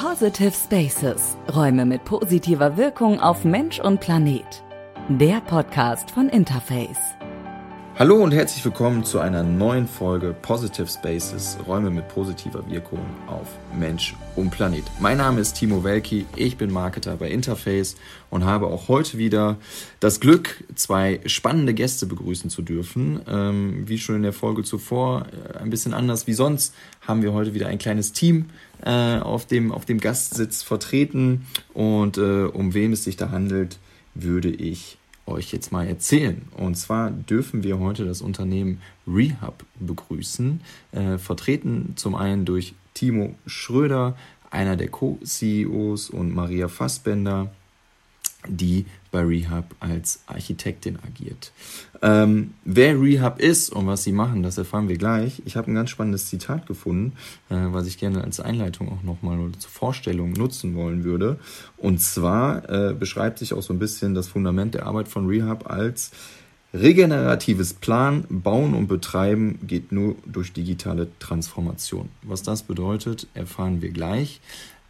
Positive Spaces. Räume mit positiver Wirkung auf Mensch und Planet. Der Podcast von Interface. Hallo und herzlich willkommen zu einer neuen Folge Positive Spaces, Räume mit positiver Wirkung auf Mensch und Planet. Mein Name ist Timo Welki, ich bin Marketer bei Interface und habe auch heute wieder das Glück, zwei spannende Gäste begrüßen zu dürfen. Ähm, wie schon in der Folge zuvor, äh, ein bisschen anders wie sonst, haben wir heute wieder ein kleines Team äh, auf, dem, auf dem Gastsitz vertreten und äh, um wen es sich da handelt, würde ich euch jetzt mal erzählen. Und zwar dürfen wir heute das Unternehmen Rehab begrüßen, äh, vertreten zum einen durch Timo Schröder, einer der Co-CEOs und Maria Fassbender, die bei Rehab als Architektin agiert. Ähm, wer Rehab ist und was sie machen, das erfahren wir gleich. Ich habe ein ganz spannendes Zitat gefunden, äh, was ich gerne als Einleitung auch nochmal oder zur Vorstellung nutzen wollen würde. Und zwar äh, beschreibt sich auch so ein bisschen das Fundament der Arbeit von Rehab als regeneratives Plan, Bauen und Betreiben geht nur durch digitale Transformation. Was das bedeutet, erfahren wir gleich.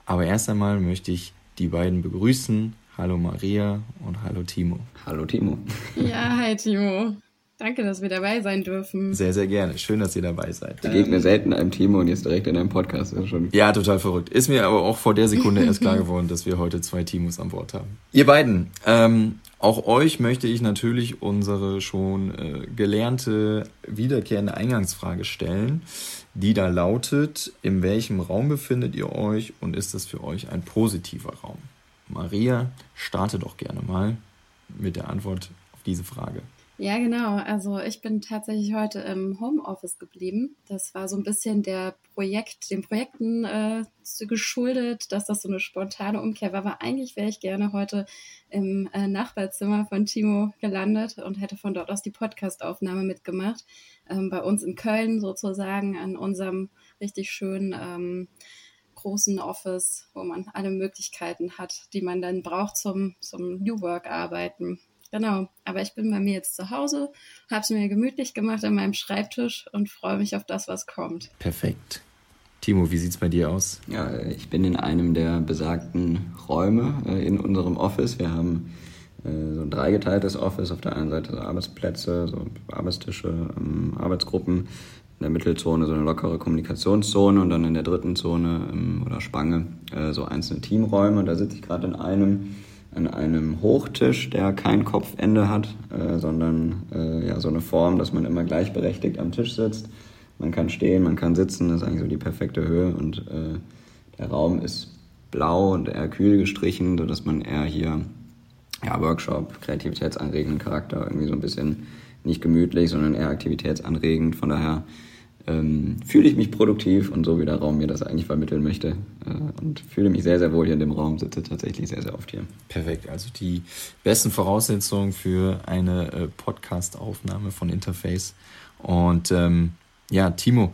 Aber erst einmal möchte ich die beiden begrüßen. Hallo Maria und hallo Timo. Hallo Timo. Ja, hi Timo. Danke, dass wir dabei sein dürfen. Sehr, sehr gerne. Schön, dass ihr dabei seid. Begegne selten einem Timo und jetzt direkt in einem Podcast. Ja, schon. ja, total verrückt. Ist mir aber auch vor der Sekunde erst klar geworden, dass wir heute zwei Timos an Bord haben. Ihr beiden, ähm, auch euch möchte ich natürlich unsere schon äh, gelernte, wiederkehrende Eingangsfrage stellen, die da lautet, in welchem Raum befindet ihr euch und ist das für euch ein positiver Raum? Maria, starte doch gerne mal mit der Antwort auf diese Frage. Ja, genau. Also ich bin tatsächlich heute im Homeoffice geblieben. Das war so ein bisschen der Projekt, den Projekten äh, geschuldet, dass das so eine spontane Umkehr war. Aber eigentlich wäre ich gerne heute im äh, Nachbarzimmer von Timo gelandet und hätte von dort aus die Podcastaufnahme mitgemacht. Ähm, bei uns in Köln sozusagen an unserem richtig schönen ähm, großen Office, wo man alle Möglichkeiten hat, die man dann braucht zum, zum New Work arbeiten. Genau, aber ich bin bei mir jetzt zu Hause, habe es mir gemütlich gemacht an meinem Schreibtisch und freue mich auf das, was kommt. Perfekt. Timo, wie sieht es bei dir aus? Ja, ich bin in einem der besagten Räume äh, in unserem Office. Wir haben äh, so ein dreigeteiltes Office. Auf der einen Seite so Arbeitsplätze, so Arbeitstische, ähm, Arbeitsgruppen in der Mittelzone so eine lockere Kommunikationszone und dann in der dritten Zone ähm, oder Spange äh, so einzelne Teamräume. Da sitze ich gerade in einem an einem Hochtisch, der kein Kopfende hat, äh, sondern äh, ja so eine Form, dass man immer gleichberechtigt am Tisch sitzt. Man kann stehen, man kann sitzen, das ist eigentlich so die perfekte Höhe und der Raum ist blau und eher kühl gestrichen, sodass man eher hier ja, Workshop, kreativitätsanregenden Charakter irgendwie so ein bisschen nicht gemütlich, sondern eher aktivitätsanregend. Von daher ähm, fühle ich mich produktiv und so wie der Raum mir das eigentlich vermitteln möchte. Äh, und fühle mich sehr, sehr wohl hier in dem Raum, sitze tatsächlich sehr, sehr oft hier. Perfekt, also die besten Voraussetzungen für eine äh, Podcast-Aufnahme von Interface. Und ähm, ja, Timo,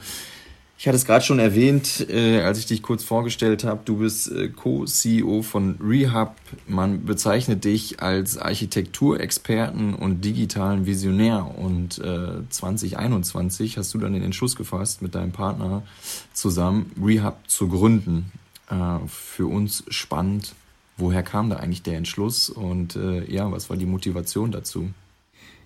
ich hatte es gerade schon erwähnt, äh, als ich dich kurz vorgestellt habe. Du bist äh, Co-CEO von Rehab. Man bezeichnet dich als Architekturexperten und digitalen Visionär. Und äh, 2021 hast du dann den Entschluss gefasst, mit deinem Partner zusammen Rehab zu gründen. Äh, für uns spannend. Woher kam da eigentlich der Entschluss und äh, ja, was war die Motivation dazu?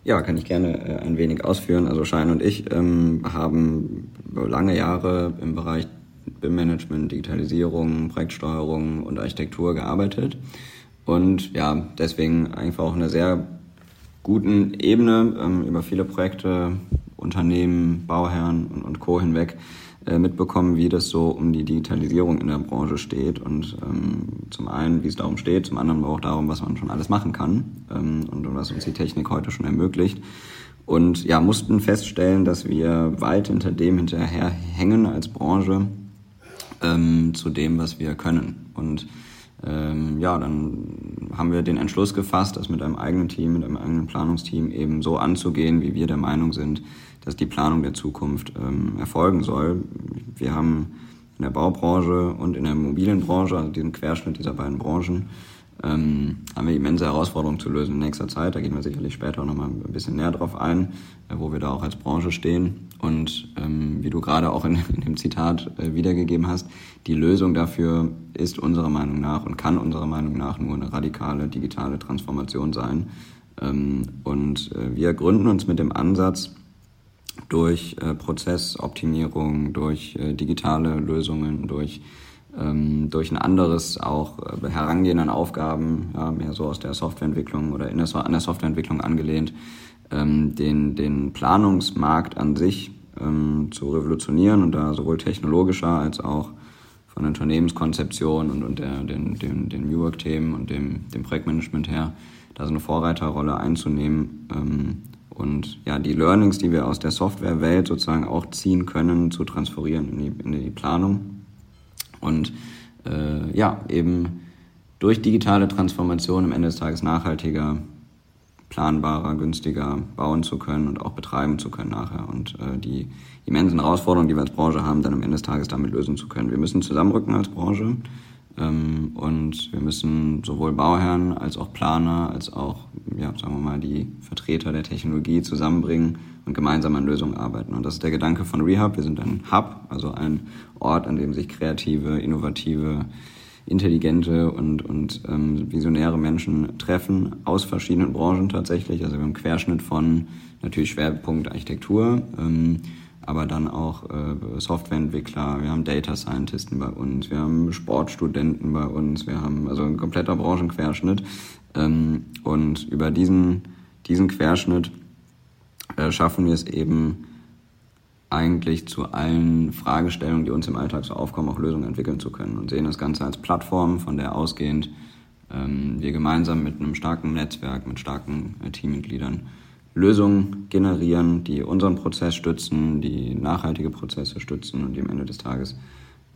Ja, kann ich gerne äh, ein wenig ausführen. Also Schein und ich ähm, haben lange Jahre im Bereich BIM-Management, Digitalisierung, Projektsteuerung und Architektur gearbeitet. Und ja, deswegen einfach auch eine sehr guten Ebene ähm, über viele Projekte, Unternehmen, Bauherren und, und Co. hinweg mitbekommen, wie das so um die Digitalisierung in der Branche steht und ähm, zum einen, wie es darum steht, zum anderen aber auch darum, was man schon alles machen kann ähm, und, was uns die Technik heute schon ermöglicht. Und ja, mussten feststellen, dass wir weit hinter dem hinterher hängen als Branche ähm, zu dem, was wir können. Und ähm, ja, dann haben wir den Entschluss gefasst, das mit einem eigenen Team, mit einem eigenen Planungsteam eben so anzugehen, wie wir der Meinung sind, dass die Planung der Zukunft ähm, erfolgen soll. Wir haben in der Baubranche und in der Immobilienbranche, also diesen Querschnitt dieser beiden Branchen, ähm, haben wir immense Herausforderungen zu lösen in nächster Zeit. Da gehen wir sicherlich später auch nochmal ein bisschen näher drauf ein, äh, wo wir da auch als Branche stehen. Und ähm, wie du gerade auch in, in dem Zitat äh, wiedergegeben hast, die Lösung dafür ist unserer Meinung nach und kann unserer Meinung nach nur eine radikale digitale Transformation sein. Ähm, und äh, wir gründen uns mit dem Ansatz, durch äh, Prozessoptimierung, durch äh, digitale Lösungen, durch ähm, durch ein anderes auch äh, Herangehen an Aufgaben, ja, mehr so aus der Softwareentwicklung oder in der, an der Softwareentwicklung angelehnt, ähm, den, den Planungsmarkt an sich ähm, zu revolutionieren und da sowohl technologischer als auch von der Unternehmenskonzeption und, und der, den, den, den New Work-Themen und dem, dem Projektmanagement her, da so eine Vorreiterrolle einzunehmen ähm, und ja, die Learnings, die wir aus der Softwarewelt sozusagen auch ziehen können, zu transferieren in die, in die Planung und äh, ja, eben durch digitale Transformation am Ende des Tages nachhaltiger, planbarer, günstiger bauen zu können und auch betreiben zu können nachher und äh, die immensen Herausforderungen, die wir als Branche haben, dann am Ende des Tages damit lösen zu können. Wir müssen zusammenrücken als Branche und wir müssen sowohl Bauherren als auch Planer als auch, ja, sagen wir mal, die Vertreter der Technologie zusammenbringen und gemeinsam an Lösungen arbeiten. Und das ist der Gedanke von Rehab. Wir sind ein Hub, also ein Ort, an dem sich kreative, innovative, intelligente und, und ähm, visionäre Menschen treffen, aus verschiedenen Branchen tatsächlich. Also wir haben Querschnitt von natürlich Schwerpunkt Architektur, ähm, aber dann auch äh, Softwareentwickler, wir haben Data Scientisten bei uns, wir haben Sportstudenten bei uns, wir haben also ein kompletter Branchenquerschnitt. Ähm, und über diesen, diesen Querschnitt äh, schaffen wir es eben eigentlich zu allen Fragestellungen, die uns im Alltag so aufkommen, auch Lösungen entwickeln zu können und sehen das Ganze als Plattform, von der ausgehend ähm, wir gemeinsam mit einem starken Netzwerk, mit starken äh, Teammitgliedern Lösungen generieren, die unseren Prozess stützen, die nachhaltige Prozesse stützen und die am Ende des Tages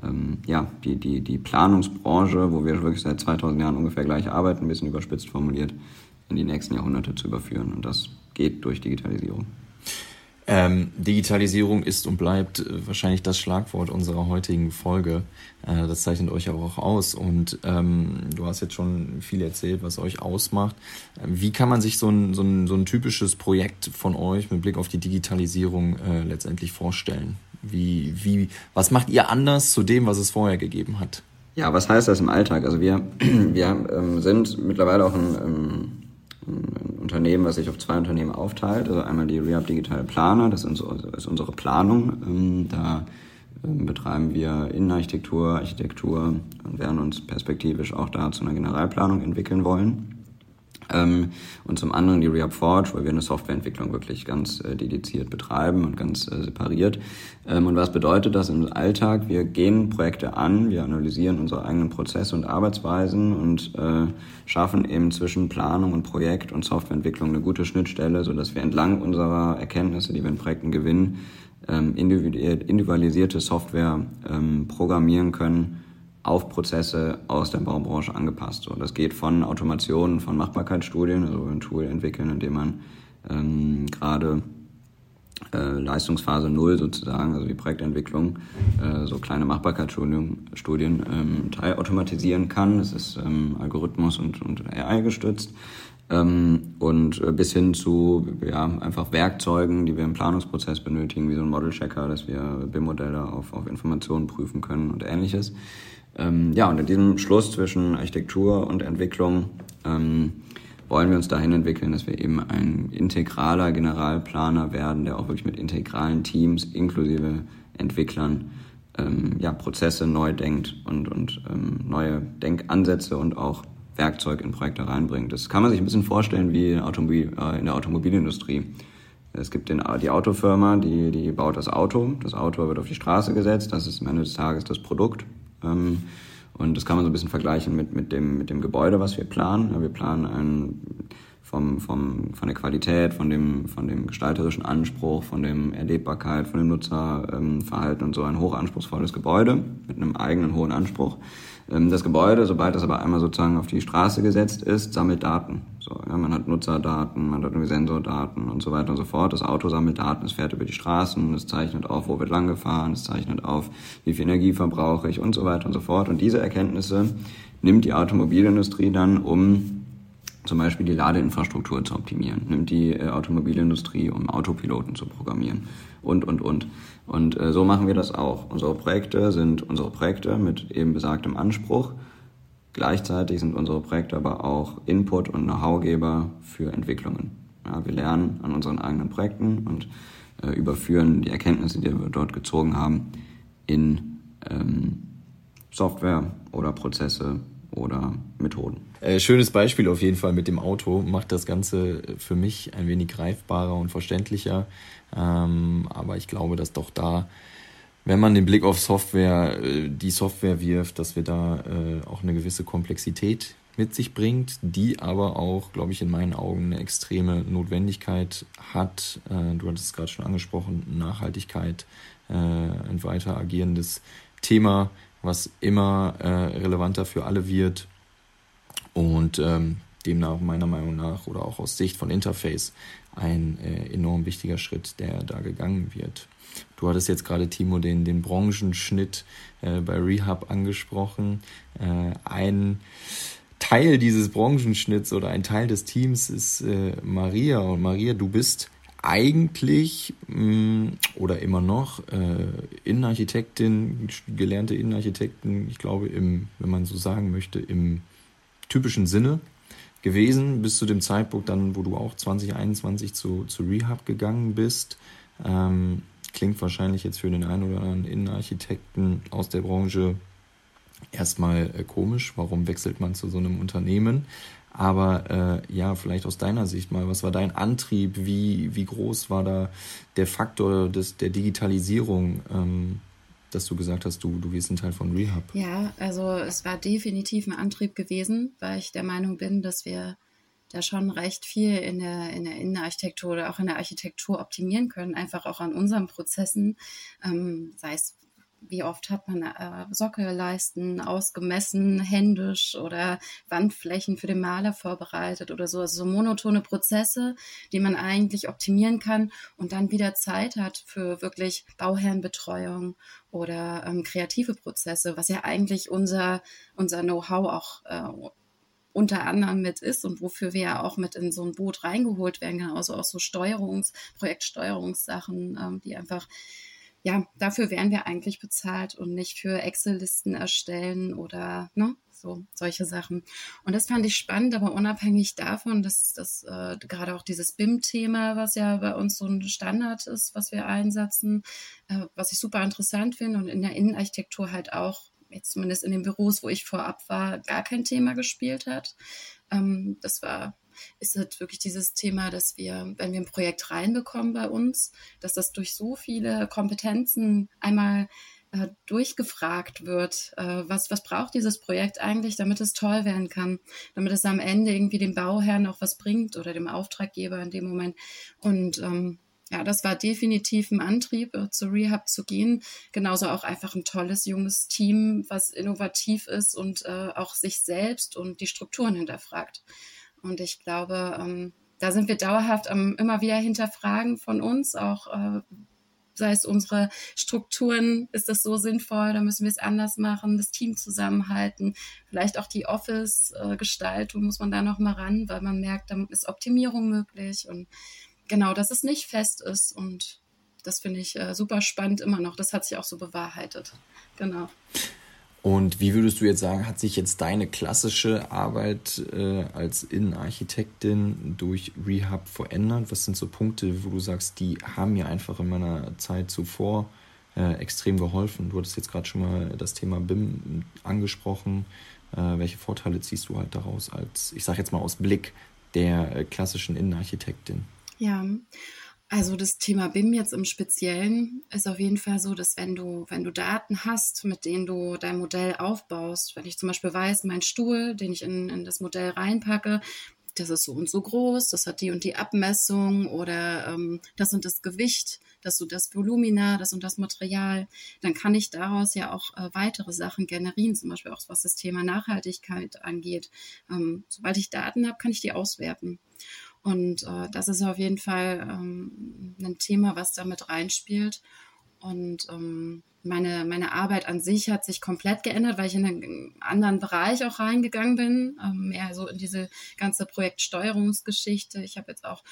ähm, ja, die, die, die Planungsbranche, wo wir wirklich seit 2000 Jahren ungefähr gleich arbeiten, ein bisschen überspitzt formuliert, in die nächsten Jahrhunderte zu überführen. Und das geht durch Digitalisierung. Ähm, Digitalisierung ist und bleibt äh, wahrscheinlich das Schlagwort unserer heutigen Folge. Äh, das zeichnet euch aber auch aus. Und ähm, du hast jetzt schon viel erzählt, was euch ausmacht. Äh, wie kann man sich so ein, so, ein, so ein typisches Projekt von euch mit Blick auf die Digitalisierung äh, letztendlich vorstellen? Wie, wie, was macht ihr anders zu dem, was es vorher gegeben hat? Ja, was heißt das im Alltag? Also wir, wir ähm, sind mittlerweile auch ein, ähm, ein Unternehmen, was sich auf zwei Unternehmen aufteilt. Also einmal die Rehab Digitale Planer, das ist unsere Planung. Ähm, da ähm, betreiben wir Innenarchitektur, Architektur und werden uns perspektivisch auch da zu einer Generalplanung entwickeln wollen. Ähm, und zum anderen die Rehab Forge, weil wir eine Softwareentwicklung wirklich ganz äh, dediziert betreiben und ganz äh, separiert. Ähm, und was bedeutet das im Alltag? Wir gehen Projekte an, wir analysieren unsere eigenen Prozesse und Arbeitsweisen und äh, schaffen eben zwischen Planung und Projekt und Softwareentwicklung eine gute Schnittstelle, sodass wir entlang unserer Erkenntnisse, die wir in Projekten gewinnen, ähm, individualisierte Software ähm, programmieren können, auf Prozesse aus der Baubranche angepasst. So, das geht von Automation von Machbarkeitsstudien, also ein Tool entwickeln, in dem man ähm, gerade äh, Leistungsphase null sozusagen, also die Projektentwicklung, äh, so kleine Machbarkeitsstudien Studien, ähm, teilautomatisieren kann. Das ist ähm, Algorithmus und, und AI gestützt. Ähm, und äh, bis hin zu ja, einfach Werkzeugen, die wir im Planungsprozess benötigen, wie so ein Model-Checker, dass wir BIM-Modelle auf, auf Informationen prüfen können und ähnliches. Ähm, ja, und in diesem Schluss zwischen Architektur und Entwicklung ähm, wollen wir uns dahin entwickeln, dass wir eben ein integraler Generalplaner werden, der auch wirklich mit integralen Teams inklusive Entwicklern ähm, ja, Prozesse neu denkt und, und ähm, neue Denkansätze und auch Werkzeug in Projekte reinbringt. Das kann man sich ein bisschen vorstellen wie in, Automobil, äh, in der Automobilindustrie. Es gibt den, die Autofirma, die, die baut das Auto. Das Auto wird auf die Straße gesetzt. Das ist am Ende des Tages das Produkt. Ähm, und das kann man so ein bisschen vergleichen mit, mit, dem, mit dem Gebäude, was wir planen. wir planen ein, vom, vom, von der Qualität, von dem, von dem gestalterischen Anspruch, von dem Erlebbarkeit, von dem Nutzerverhalten und so ein hochanspruchsvolles Gebäude mit einem eigenen hohen Anspruch. Ähm, das Gebäude, sobald das aber einmal sozusagen auf die Straße gesetzt ist, sammelt Daten. So, ja, man hat Nutzerdaten, man hat Sensordaten und so weiter und so fort. Das Auto sammelt Daten, es fährt über die Straßen, es zeichnet auf, wo wird lang gefahren, es zeichnet auf, wie viel Energie verbrauche ich und so weiter und so fort. Und diese Erkenntnisse nimmt die Automobilindustrie dann, um zum Beispiel die Ladeinfrastruktur zu optimieren, nimmt die äh, Automobilindustrie, um Autopiloten zu programmieren und, und, und. Und äh, so machen wir das auch. Unsere Projekte sind unsere Projekte mit eben besagtem Anspruch. Gleichzeitig sind unsere Projekte aber auch Input und Know-howgeber für Entwicklungen. Ja, wir lernen an unseren eigenen Projekten und äh, überführen die Erkenntnisse, die wir dort gezogen haben, in ähm, Software oder Prozesse oder Methoden. Äh, schönes Beispiel auf jeden Fall mit dem Auto, macht das Ganze für mich ein wenig greifbarer und verständlicher. Ähm, aber ich glaube, dass doch da, wenn man den Blick auf Software, äh, die Software wirft, dass wir da äh, auch eine gewisse Komplexität mit sich bringt, die aber auch, glaube ich, in meinen Augen eine extreme Notwendigkeit hat. Äh, du hattest es gerade schon angesprochen, Nachhaltigkeit, ein weiter agierendes Thema, was immer relevanter für alle wird und ähm, demnach meiner Meinung nach oder auch aus Sicht von Interface ein äh, enorm wichtiger Schritt, der da gegangen wird. Du hattest jetzt gerade, Timo, den, den Branchenschnitt äh, bei Rehab angesprochen. Äh, ein Teil dieses Branchenschnitts oder ein Teil des Teams ist äh, Maria. Und Maria, du bist eigentlich mh, mm, oder immer noch äh, Innenarchitektin, gelernte Innenarchitektin, ich glaube, im, wenn man so sagen möchte, im typischen Sinne gewesen, bis zu dem Zeitpunkt dann, wo du auch 2021 zu, zu Rehab gegangen bist. Ähm, klingt wahrscheinlich jetzt für den einen oder anderen Innenarchitekten aus der Branche erstmal äh, komisch. Warum wechselt man zu so einem Unternehmen? Aber äh, ja, vielleicht aus deiner Sicht mal, was war dein Antrieb? Wie, wie groß war da der Faktor des, der Digitalisierung, ähm, dass du gesagt hast, du, du wirst ein Teil von Rehab? Ja, also es war definitiv ein Antrieb gewesen, weil ich der Meinung bin, dass wir da schon recht viel in der, in der Innenarchitektur oder auch in der Architektur optimieren können, einfach auch an unseren Prozessen, ähm, sei es wie oft hat man äh, Sockelleisten ausgemessen, händisch oder Wandflächen für den Maler vorbereitet oder so. Also so monotone Prozesse, die man eigentlich optimieren kann und dann wieder Zeit hat für wirklich Bauherrenbetreuung oder ähm, kreative Prozesse, was ja eigentlich unser, unser Know-how auch äh, unter anderem mit ist und wofür wir ja auch mit in so ein Boot reingeholt werden, genauso auch so Steuerungs-, Projektsteuerungssachen, ähm, die einfach ja, dafür wären wir eigentlich bezahlt und nicht für Excel-Listen erstellen oder ne, so solche Sachen. Und das fand ich spannend, aber unabhängig davon, dass das äh, gerade auch dieses BIM-Thema, was ja bei uns so ein Standard ist, was wir einsetzen, äh, was ich super interessant finde und in der Innenarchitektur halt auch jetzt zumindest in den Büros, wo ich vorab war, gar kein Thema gespielt hat. Ähm, das war ist halt wirklich dieses Thema, dass wir, wenn wir ein Projekt reinbekommen bei uns, dass das durch so viele Kompetenzen einmal äh, durchgefragt wird, äh, was, was braucht dieses Projekt eigentlich, damit es toll werden kann, damit es am Ende irgendwie dem Bauherrn auch was bringt oder dem Auftraggeber in dem Moment. Und ähm, ja, das war definitiv ein Antrieb, äh, zu Rehab zu gehen. Genauso auch einfach ein tolles junges Team, was innovativ ist und äh, auch sich selbst und die Strukturen hinterfragt. Und ich glaube, ähm, da sind wir dauerhaft ähm, immer wieder hinterfragen von uns, auch äh, sei es unsere Strukturen, ist das so sinnvoll, da müssen wir es anders machen, das Team zusammenhalten, vielleicht auch die Office-Gestaltung muss man da noch mal ran, weil man merkt, da ist Optimierung möglich und genau, dass es nicht fest ist und das finde ich äh, super spannend immer noch. Das hat sich auch so bewahrheitet. Genau. Und wie würdest du jetzt sagen, hat sich jetzt deine klassische Arbeit äh, als Innenarchitektin durch Rehab verändert? Was sind so Punkte, wo du sagst, die haben mir einfach in meiner Zeit zuvor äh, extrem geholfen? Du hattest jetzt gerade schon mal das Thema BIM angesprochen. Äh, welche Vorteile ziehst du halt daraus als, ich sage jetzt mal aus Blick der äh, klassischen Innenarchitektin? Ja, also das Thema BIM jetzt im Speziellen ist auf jeden Fall so, dass wenn du, wenn du Daten hast, mit denen du dein Modell aufbaust, wenn ich zum Beispiel weiß, mein Stuhl, den ich in, in das Modell reinpacke, das ist so und so groß, das hat die und die Abmessung oder ähm, das und das Gewicht, das und das Volumina, das und das Material, dann kann ich daraus ja auch äh, weitere Sachen generieren, zum Beispiel auch was das Thema Nachhaltigkeit angeht. Ähm, sobald ich Daten habe, kann ich die auswerten. Und äh, das ist auf jeden Fall ähm, ein Thema, was da mit reinspielt. Und ähm, meine, meine Arbeit an sich hat sich komplett geändert, weil ich in einen anderen Bereich auch reingegangen bin, ähm, mehr so in diese ganze Projektsteuerungsgeschichte. Ich habe jetzt auch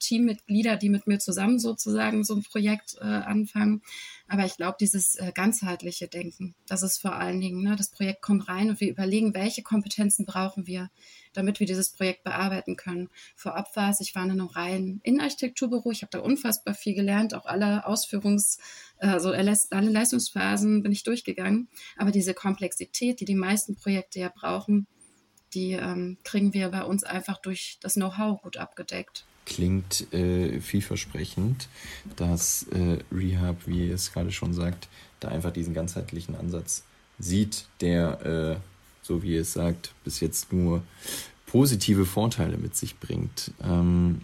Teammitglieder, die mit mir zusammen sozusagen so ein Projekt äh, anfangen. Aber ich glaube, dieses äh, ganzheitliche Denken, das ist vor allen Dingen, ne, das Projekt kommt rein und wir überlegen, welche Kompetenzen brauchen wir, damit wir dieses Projekt bearbeiten können. Vorab war es, ich war in einem reinen Innenarchitekturbüro, ich habe da unfassbar viel gelernt, auch alle Ausführungs-, also alle Leistungsphasen bin ich durchgegangen. Aber diese Komplexität, die die meisten Projekte ja brauchen, die ähm, kriegen wir bei uns einfach durch das Know-how gut abgedeckt klingt äh, vielversprechend, dass äh, Rehab, wie ihr es gerade schon sagt, da einfach diesen ganzheitlichen Ansatz sieht, der, äh, so wie ihr es sagt, bis jetzt nur positive Vorteile mit sich bringt. Ähm,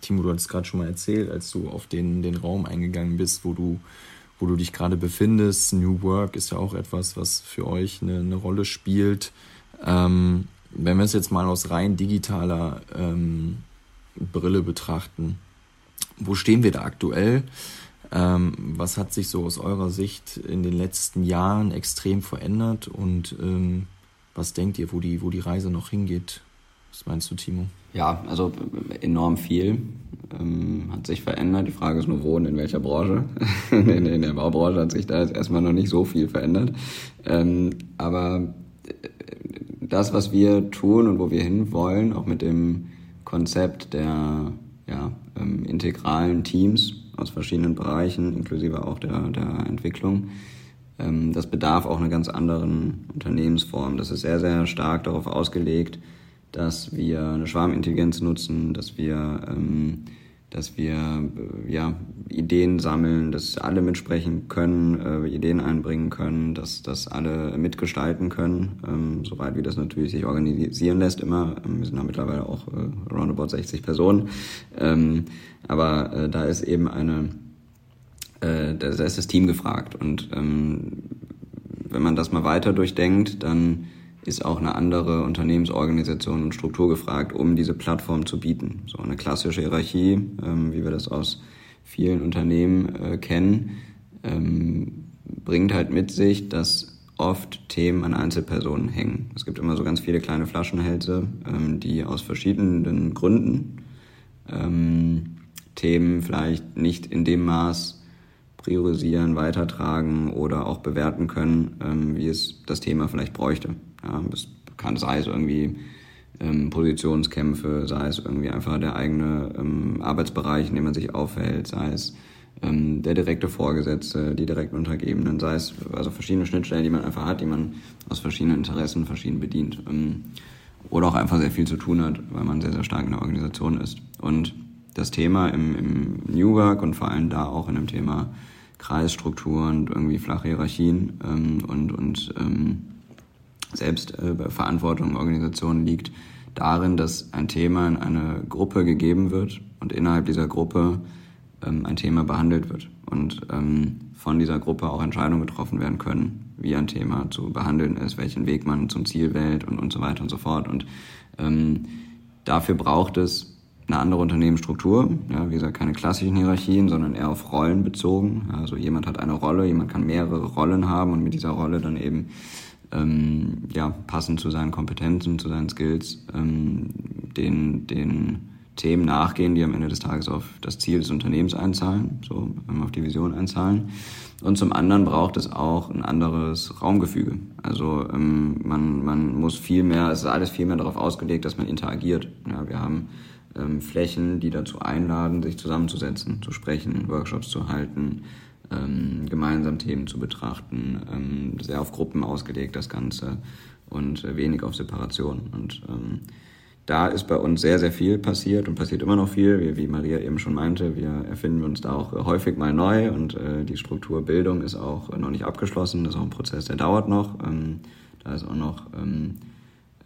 Timo, du hattest gerade schon mal erzählt, als du auf den, den Raum eingegangen bist, wo du, wo du dich gerade befindest. New Work ist ja auch etwas, was für euch eine, eine Rolle spielt. Ähm, wenn wir es jetzt mal aus rein digitaler ähm, Brille betrachten. Wo stehen wir da aktuell? Ähm, was hat sich so aus eurer Sicht in den letzten Jahren extrem verändert und ähm, was denkt ihr, wo die, wo die Reise noch hingeht? Was meinst du, Timo? Ja, also enorm viel ähm, hat sich verändert. Die Frage ist nur, wo und in welcher Branche. in, in, der Baubranche hat sich da jetzt erstmal noch nicht so viel verändert. Ähm, aber äh, das, was wir tun und wo wir hinwollen, auch mit dem Konzept der ja, ähm, integralen Teams aus verschiedenen Bereichen, inklusive auch der, der Entwicklung. Ähm, das bedarf auch einer ganz anderen Unternehmensform. Das ist sehr, sehr stark darauf ausgelegt, dass wir eine Schwarmintelligenz nutzen, dass wir ähm, dass wir äh, ja, Ideen sammeln, dass alle mitsprechen können, äh, Ideen einbringen können, dass, dass alle mitgestalten können, ähm, soweit wie das natürlich sich organisieren lässt immer. Ähm, wir sind da mittlerweile auch äh, roundabout 60 Personen. Ähm, aber äh, da ist eben eine, äh, da ist das Team gefragt. Und ähm, wenn man das mal weiter durchdenkt, dann ist auch eine andere Unternehmensorganisation und Struktur gefragt, um diese Plattform zu bieten. So eine klassische Hierarchie, ähm, wie wir das aus vielen Unternehmen äh, kennen, ähm, bringt halt mit sich, dass oft Themen an Einzelpersonen hängen. Es gibt immer so ganz viele kleine Flaschenhälse, ähm, die aus verschiedenen Gründen ähm, Themen vielleicht nicht in dem Maß priorisieren, weitertragen oder auch bewerten können, ähm, wie es das Thema vielleicht bräuchte. Ja, das kann, sei es irgendwie ähm, Positionskämpfe, sei es irgendwie einfach der eigene ähm, Arbeitsbereich, in dem man sich aufhält, sei es ähm, der direkte Vorgesetzte, die direkten Untergebenen, sei es also verschiedene Schnittstellen, die man einfach hat, die man aus verschiedenen Interessen verschieden bedient. Ähm, oder auch einfach sehr viel zu tun hat, weil man sehr, sehr stark in der Organisation ist. Und das Thema im, im New Work und vor allem da auch in dem Thema Kreisstrukturen und irgendwie flache Hierarchien ähm, und, und ähm, Selbstverantwortung äh, Organisation liegt darin, dass ein Thema in eine Gruppe gegeben wird und innerhalb dieser Gruppe ähm, ein Thema behandelt wird und ähm, von dieser Gruppe auch Entscheidungen getroffen werden können, wie ein Thema zu behandeln ist, welchen Weg man zum Ziel wählt und, und so weiter und so fort. Und ähm, dafür braucht es eine andere Unternehmensstruktur. Ja, wie gesagt, keine klassischen Hierarchien, sondern eher auf Rollen bezogen. Also jemand hat eine Rolle, jemand kann mehrere Rollen haben und mit dieser Rolle dann eben ähm, ja, passend zu seinen Kompetenzen, zu seinen Skills, ähm, den, den Themen nachgehen, die am Ende des Tages auf das Ziel des Unternehmens einzahlen, so ähm, auf die Vision einzahlen. Und zum anderen braucht es auch ein anderes Raumgefüge. Also ähm, man, man muss viel mehr, es ist alles viel mehr darauf ausgelegt, dass man interagiert. Ja, wir haben ähm, Flächen, die dazu einladen, sich zusammenzusetzen, zu sprechen, Workshops zu halten, ähm, gemeinsam Themen zu betrachten, ähm, sehr auf Gruppen ausgelegt das Ganze und äh, wenig auf Separation. Und ähm, da ist bei uns sehr, sehr viel passiert und passiert immer noch viel. Wie, wie Maria eben schon meinte, wir erfinden uns da auch häufig mal neu und äh, die Strukturbildung ist auch noch nicht abgeschlossen. Das ist auch ein Prozess, der dauert noch. Ähm, da ist auch noch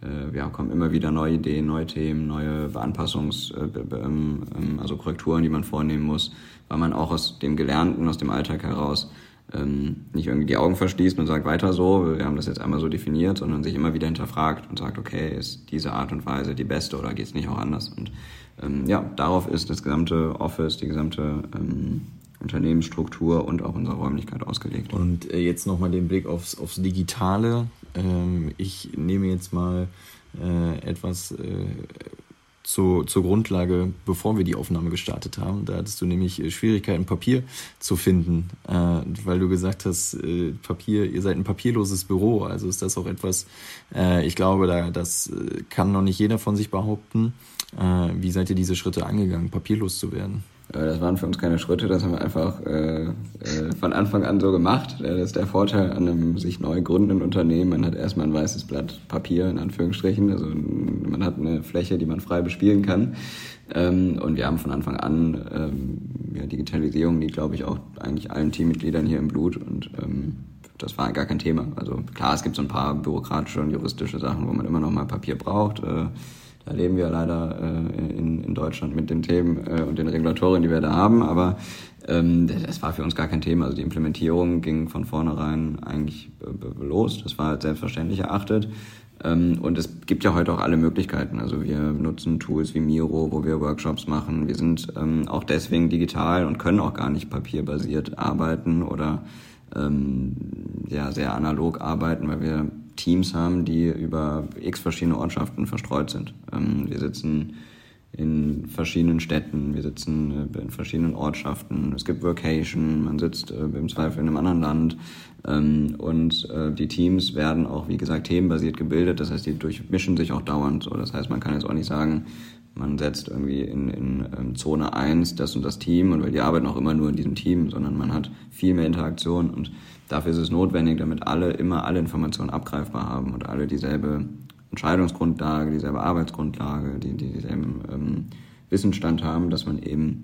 äh, ja, kommen immer wieder neue Ideen, neue Themen, neue Anpassungs-, äh, ähm, ähm, also Korrekturen, die man vornehmen muss, weil man auch aus dem Gelernten, aus dem Alltag heraus ähm, nicht irgendwie die Augen verschließt und sagt weiter so, wir haben das jetzt einmal so definiert, sondern sich immer wieder hinterfragt und sagt, okay, ist diese Art und Weise die beste oder geht es nicht auch anders? Und ja, darauf ist das gesamte Office, die gesamte Unternehmensstruktur und auch unsere Räumlichkeit ausgelegt. Und äh, jetzt nochmal den Blick aufs, aufs Digitale. Ähm, ich nehme jetzt mal äh, etwas äh, zu, zur Grundlage, bevor wir die Aufnahme gestartet haben. Da hattest du nämlich Schwierigkeiten, Papier zu finden, äh, weil du gesagt hast, äh, Papier, ihr seid ein papierloses Büro. Also ist das auch etwas, äh, ich glaube, da, das kann noch nicht jeder von sich behaupten. Wie seid ihr diese Schritte angegangen, papierlos zu werden? Äh, das waren für uns keine Schritte, das haben wir einfach äh, äh, von Anfang an so gemacht. Das ist der Vorteil an einem sich neu gründenden Unternehmen. Man hat erstmal ein weißes Blatt Papier, in Anführungsstrichen. Also man hat eine Fläche, die man frei bespielen kann. Ähm, und wir haben von Anfang an ähm, ja, Digitalisierung, die glaube ich auch eigentlich allen Teammitgliedern hier im Blut. Und ähm, das war gar kein Thema. Also klar, es gibt so ein paar bürokratische und juristische Sachen, wo man immer noch mal Papier braucht. Äh, da leben wir leider äh, in, in Deutschland mit den Themen äh, und den Regulatorien, die wir da haben. Aber ähm, das war für uns gar kein Thema. Also die Implementierung ging von vornherein eigentlich äh, los. Das war halt selbstverständlich erachtet. Ähm, und es gibt ja heute auch alle Möglichkeiten. Also wir nutzen Tools wie Miro, wo wir Workshops machen. Wir sind ähm, auch deswegen digital und können auch gar nicht papierbasiert arbeiten oder ähm, ja, sehr analog arbeiten, weil wir Teams haben, die über x verschiedene Ortschaften verstreut sind. Ähm, wir sitzen in verschiedenen Städten, wir sitzen äh, in verschiedenen Ortschaften, es gibt Vocation, man sitzt äh, im Zweifel in einem anderen Land ähm, und äh, die Teams werden auch, wie gesagt, themenbasiert gebildet, das heißt, die durchmischen sich auch dauernd. So. Das heißt, man kann jetzt auch nicht sagen, man setzt irgendwie in, in, ähm, Zone 1 das und das Team und weil die arbeiten auch immer nur in diesem Team, sondern man hat viel mehr Interaktion und dafür ist es notwendig, damit alle immer alle Informationen abgreifbar haben und alle dieselbe Entscheidungsgrundlage, dieselbe Arbeitsgrundlage, die, die dieselben ähm, Wissensstand haben, dass man eben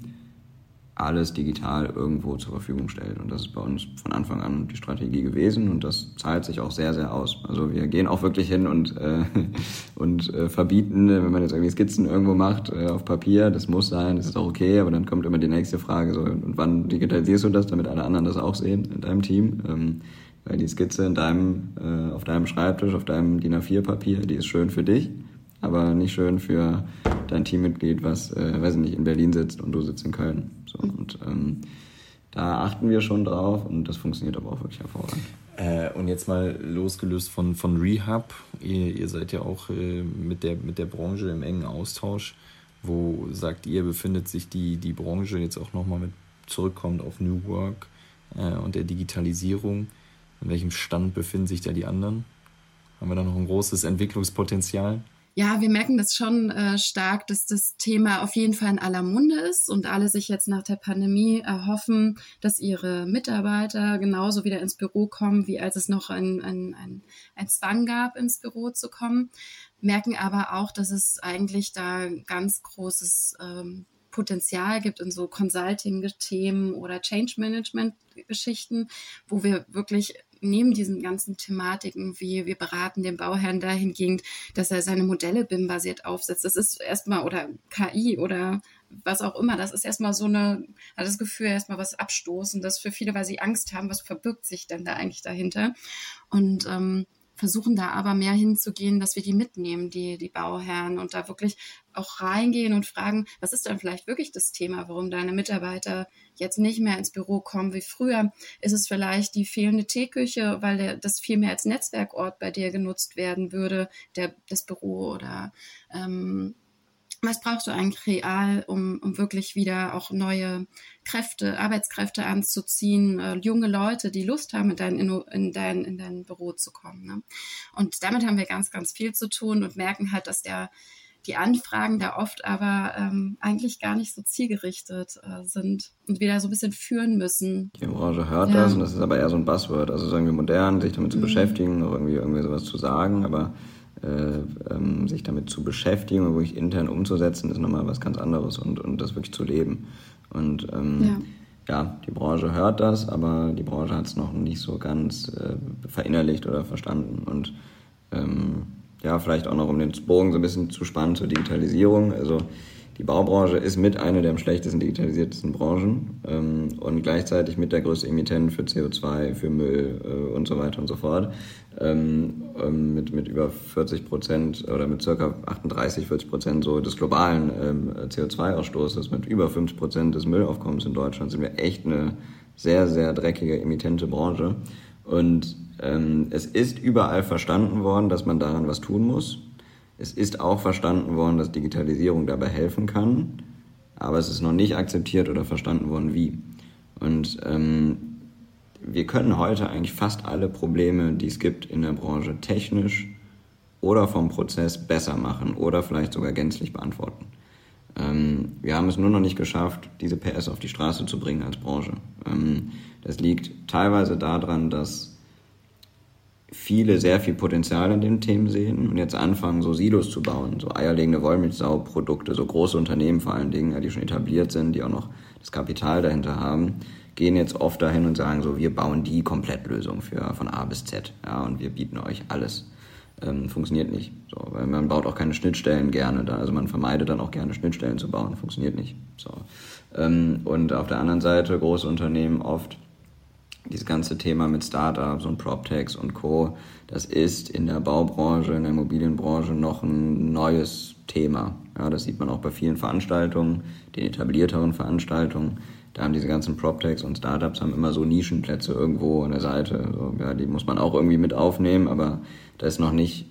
alles digital irgendwo zur Verfügung stellt. Und das ist bei uns von Anfang an die Strategie gewesen und das zahlt sich auch sehr, sehr aus. Also wir gehen auch wirklich hin und, äh, und äh, verbieten, wenn man jetzt irgendwie Skizzen irgendwo macht äh, auf Papier, das muss sein, das ist auch okay, aber dann kommt immer die nächste Frage, so, und wann digitalisierst du das, damit alle anderen das auch sehen in deinem Team? Ähm, weil die Skizze in deinem, äh, auf deinem Schreibtisch, auf deinem DIN A4-Papier, die ist schön für dich aber nicht schön für dein Teammitglied, was, äh, weiß ich nicht, in Berlin sitzt und du sitzt in Köln. So, und ähm, da achten wir schon drauf und das funktioniert aber auch wirklich hervorragend. Äh, und jetzt mal losgelöst von, von Rehab. Ihr, ihr seid ja auch äh, mit, der, mit der Branche im engen Austausch. Wo sagt ihr, befindet sich die, die Branche jetzt auch nochmal mit zurückkommt auf New Work äh, und der Digitalisierung? In welchem Stand befinden sich da die anderen? Haben wir da noch ein großes Entwicklungspotenzial? Ja, wir merken das schon äh, stark, dass das Thema auf jeden Fall in aller Munde ist und alle sich jetzt nach der Pandemie erhoffen, dass ihre Mitarbeiter genauso wieder ins Büro kommen, wie als es noch ein, ein, ein, ein Zwang gab, ins Büro zu kommen. Merken aber auch, dass es eigentlich da ganz großes ähm, Potenzial gibt in so Consulting-Themen oder Change-Management-Geschichten, wo wir wirklich neben diesen ganzen Thematiken, wie wir beraten den Bauherrn dahingehend, dass er seine Modelle BIM-basiert aufsetzt. Das ist erstmal, oder KI oder was auch immer, das ist erstmal so eine, hat das Gefühl, erstmal was abstoßen, das für viele, weil sie Angst haben, was verbirgt sich denn da eigentlich dahinter? Und ähm, versuchen da aber mehr hinzugehen, dass wir die mitnehmen, die, die Bauherren und da wirklich auch reingehen und fragen, was ist dann vielleicht wirklich das Thema, warum deine Mitarbeiter jetzt nicht mehr ins Büro kommen wie früher? Ist es vielleicht die fehlende Teeküche, weil das viel mehr als Netzwerkort bei dir genutzt werden würde, der, das Büro oder ähm, was brauchst du eigentlich real, um, um wirklich wieder auch neue Kräfte, Arbeitskräfte anzuziehen, äh, junge Leute, die Lust haben, in dein, in dein, in dein Büro zu kommen. Ne? Und damit haben wir ganz, ganz viel zu tun und merken halt, dass der die Anfragen da oft aber ähm, eigentlich gar nicht so zielgerichtet äh, sind und wir da so ein bisschen führen müssen. Die Branche hört ja. das und das ist aber eher so ein Buzzword. Also sagen wir modern, sich damit zu mhm. beschäftigen, auch irgendwie, irgendwie sowas zu sagen, aber äh, ähm, sich damit zu beschäftigen und wirklich intern umzusetzen, ist nochmal was ganz anderes und, und das wirklich zu leben. Und ähm, ja. ja. die Branche hört das, aber die Branche hat es noch nicht so ganz äh, verinnerlicht oder verstanden. Und ähm, ja, vielleicht auch noch, um den Bogen so ein bisschen zu spannen zur Digitalisierung. Also Die Baubranche ist mit einer der am schlechtesten digitalisiertesten Branchen ähm, und gleichzeitig mit der größte Emittent für CO2, für Müll äh, und so weiter und so fort. Ähm, ähm, mit, mit über 40 Prozent oder mit circa 38, 40 Prozent so des globalen ähm, CO2-Ausstoßes, mit über 50 Prozent des Müllaufkommens in Deutschland sind wir echt eine sehr, sehr dreckige, emitente Branche. Und ähm, es ist überall verstanden worden, dass man daran was tun muss. Es ist auch verstanden worden, dass Digitalisierung dabei helfen kann, aber es ist noch nicht akzeptiert oder verstanden worden, wie. Und ähm, wir können heute eigentlich fast alle Probleme, die es gibt in der Branche, technisch oder vom Prozess besser machen oder vielleicht sogar gänzlich beantworten. Ähm, wir haben es nur noch nicht geschafft, diese PS auf die Straße zu bringen als Branche. Ähm, das liegt teilweise daran, dass viele sehr viel Potenzial in den Themen sehen und jetzt anfangen, so Silos zu bauen, so eierlegende Wollmilchsau-Produkte, so große Unternehmen vor allen Dingen, die schon etabliert sind, die auch noch das Kapital dahinter haben, gehen jetzt oft dahin und sagen so, wir bauen die Komplettlösung für von A bis Z, ja, und wir bieten euch alles. Ähm, funktioniert nicht, so, weil man baut auch keine Schnittstellen gerne da, also man vermeidet dann auch gerne Schnittstellen zu bauen, funktioniert nicht, so. Ähm, und auf der anderen Seite große Unternehmen oft dieses ganze Thema mit Startups und PropTechs und Co., das ist in der Baubranche, in der Immobilienbranche noch ein neues Thema. Ja, das sieht man auch bei vielen Veranstaltungen, den etablierteren Veranstaltungen. Da haben diese ganzen PropTechs und Startups haben immer so Nischenplätze irgendwo an der Seite. So, ja, die muss man auch irgendwie mit aufnehmen, aber das ist noch nicht,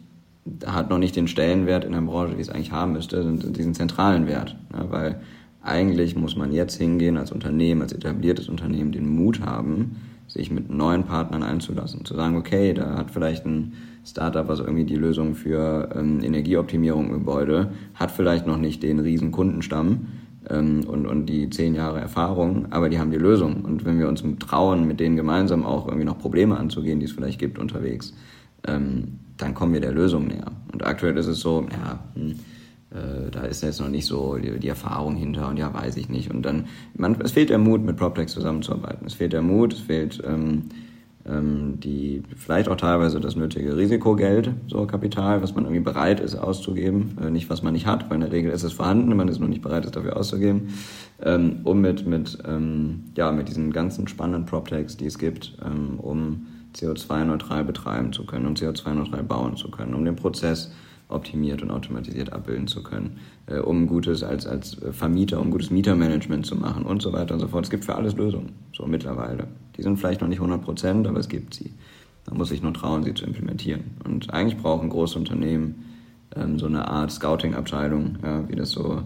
hat noch nicht den Stellenwert in der Branche, wie es eigentlich haben müsste, diesen zentralen Wert. Ja, weil eigentlich muss man jetzt hingehen als Unternehmen, als etabliertes Unternehmen den Mut haben, sich mit neuen Partnern einzulassen. Zu sagen, okay, da hat vielleicht ein Startup, was irgendwie die Lösung für ähm, Energieoptimierung im Gebäude, hat vielleicht noch nicht den riesen Kundenstamm ähm, und, und die zehn Jahre Erfahrung, aber die haben die Lösung. Und wenn wir uns trauen, mit denen gemeinsam auch irgendwie noch Probleme anzugehen, die es vielleicht gibt unterwegs, ähm, dann kommen wir der Lösung näher. Und aktuell ist es so, ja, hm, äh, da ist jetzt noch nicht so die, die, Erfahrung hinter und ja, weiß ich nicht. Und dann, man, es fehlt der Mut, mit PropTech zusammenzuarbeiten. Es fehlt der Mut, es fehlt ähm, ähm, die, vielleicht auch teilweise das nötige Risikogeld, so Kapital, was man irgendwie bereit ist auszugeben. Äh, nicht, was man nicht hat, weil in der Regel ist es vorhanden, man ist nur nicht bereit, es dafür auszugeben. Ähm, um mit, mit, ähm, ja, mit diesen ganzen spannenden PropTechs, die es gibt, ähm, um CO2-neutral betreiben zu können, um CO2-neutral bauen zu können, um den Prozess optimiert und automatisiert abbilden zu können, äh, um gutes als, als Vermieter, um gutes Mietermanagement zu machen und so weiter und so fort. Es gibt für alles Lösungen, so mittlerweile. Die sind vielleicht noch nicht 100 Prozent, aber es gibt sie. Da muss ich nur trauen, sie zu implementieren. Und eigentlich brauchen große Unternehmen ähm, so eine Art Scouting-Abteilung, ja, wie das so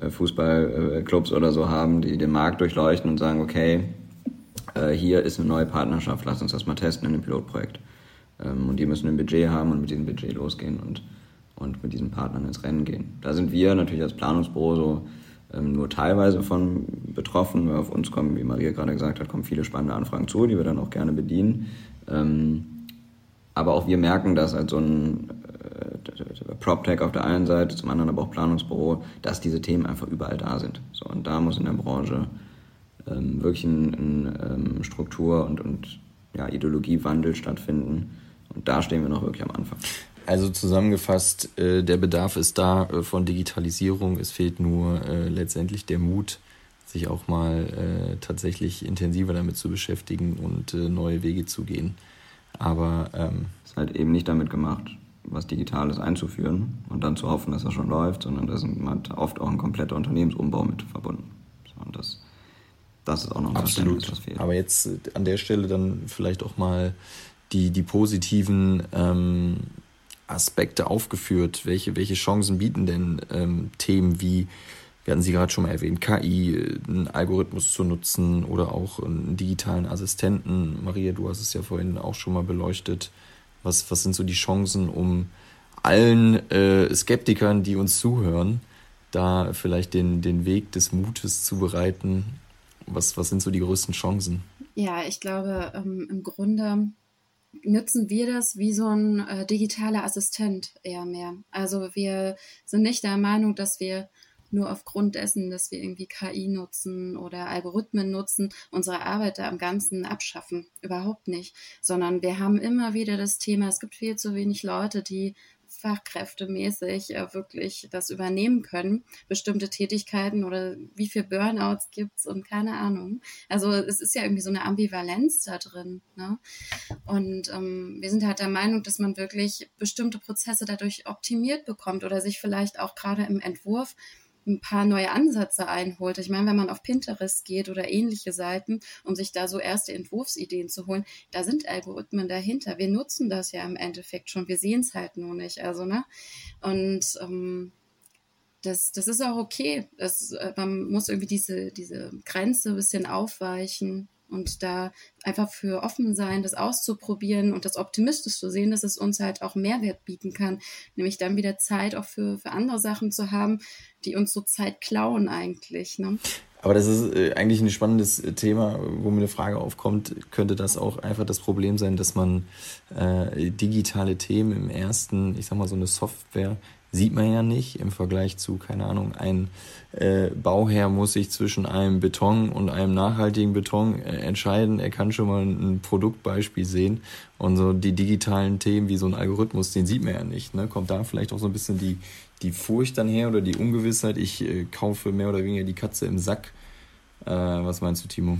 äh, Fußballclubs oder so haben, die den Markt durchleuchten und sagen, okay, äh, hier ist eine neue Partnerschaft, lass uns das mal testen in einem Pilotprojekt. Ähm, und die müssen ein Budget haben und mit diesem Budget losgehen und und mit diesen Partnern ins Rennen gehen. Da sind wir natürlich als Planungsbüro so ähm, nur teilweise von betroffen. Auf uns kommen, wie Maria gerade gesagt hat, kommen viele spannende Anfragen zu, die wir dann auch gerne bedienen. Ähm, aber auch wir merken, dass als so ein äh, PropTech auf der einen Seite, zum anderen aber auch Planungsbüro, dass diese Themen einfach überall da sind. So, und da muss in der Branche ähm, wirklich ein, ein ähm, Struktur- und, und ja, Ideologiewandel stattfinden. Und da stehen wir noch wirklich am Anfang. Also zusammengefasst, äh, der Bedarf ist da äh, von Digitalisierung. Es fehlt nur äh, letztendlich der Mut, sich auch mal äh, tatsächlich intensiver damit zu beschäftigen und äh, neue Wege zu gehen. Aber ähm, es ist halt eben nicht damit gemacht, was Digitales einzuführen und dann zu hoffen, dass das schon läuft, sondern da ist oft auch ein kompletter Unternehmensumbau mit verbunden. So, und das, das ist auch noch ein Absolut. was fehlt. Aber jetzt äh, an der Stelle dann vielleicht auch mal die, die positiven ähm, Aspekte aufgeführt. Welche, welche Chancen bieten denn ähm, Themen wie, wir hatten Sie gerade schon mal erwähnt, KI, einen Algorithmus zu nutzen oder auch einen digitalen Assistenten. Maria, du hast es ja vorhin auch schon mal beleuchtet. Was, was sind so die Chancen, um allen äh, Skeptikern, die uns zuhören, da vielleicht den, den Weg des Mutes zu bereiten? Was, was sind so die größten Chancen? Ja, ich glaube, ähm, im Grunde nutzen wir das wie so ein äh, digitaler Assistent eher mehr. Also wir sind nicht der Meinung, dass wir nur aufgrund dessen, dass wir irgendwie KI nutzen oder Algorithmen nutzen, unsere Arbeit da am Ganzen abschaffen. Überhaupt nicht. Sondern wir haben immer wieder das Thema, es gibt viel zu wenig Leute, die fachkräftemäßig äh, wirklich das übernehmen können, bestimmte Tätigkeiten oder wie viel Burnouts gibt's und keine Ahnung. Also es ist ja irgendwie so eine Ambivalenz da drin. Ne? Und ähm, wir sind halt der Meinung, dass man wirklich bestimmte Prozesse dadurch optimiert bekommt oder sich vielleicht auch gerade im Entwurf ein paar neue Ansätze einholt. Ich meine, wenn man auf Pinterest geht oder ähnliche Seiten, um sich da so erste Entwurfsideen zu holen, da sind Algorithmen dahinter. Wir nutzen das ja im Endeffekt schon. Wir sehen es halt nur nicht. Also, ne? Und ähm, das, das ist auch okay. Das, äh, man muss irgendwie diese, diese Grenze ein bisschen aufweichen und da einfach für offen sein, das auszuprobieren und das optimistisch zu sehen, dass es uns halt auch Mehrwert bieten kann, nämlich dann wieder Zeit auch für, für andere Sachen zu haben, die uns so Zeit klauen eigentlich. Ne? Aber das ist äh, eigentlich ein spannendes Thema, wo mir eine Frage aufkommt, könnte das auch einfach das Problem sein, dass man äh, digitale Themen im ersten, ich sag mal so eine Software sieht man ja nicht im Vergleich zu, keine Ahnung, ein äh, Bauherr muss sich zwischen einem Beton und einem nachhaltigen Beton äh, entscheiden. Er kann schon mal ein Produktbeispiel sehen und so die digitalen Themen wie so ein Algorithmus, den sieht man ja nicht. Ne? Kommt da vielleicht auch so ein bisschen die, die Furcht dann her oder die Ungewissheit, ich äh, kaufe mehr oder weniger die Katze im Sack. Äh, was meinst du, Timo?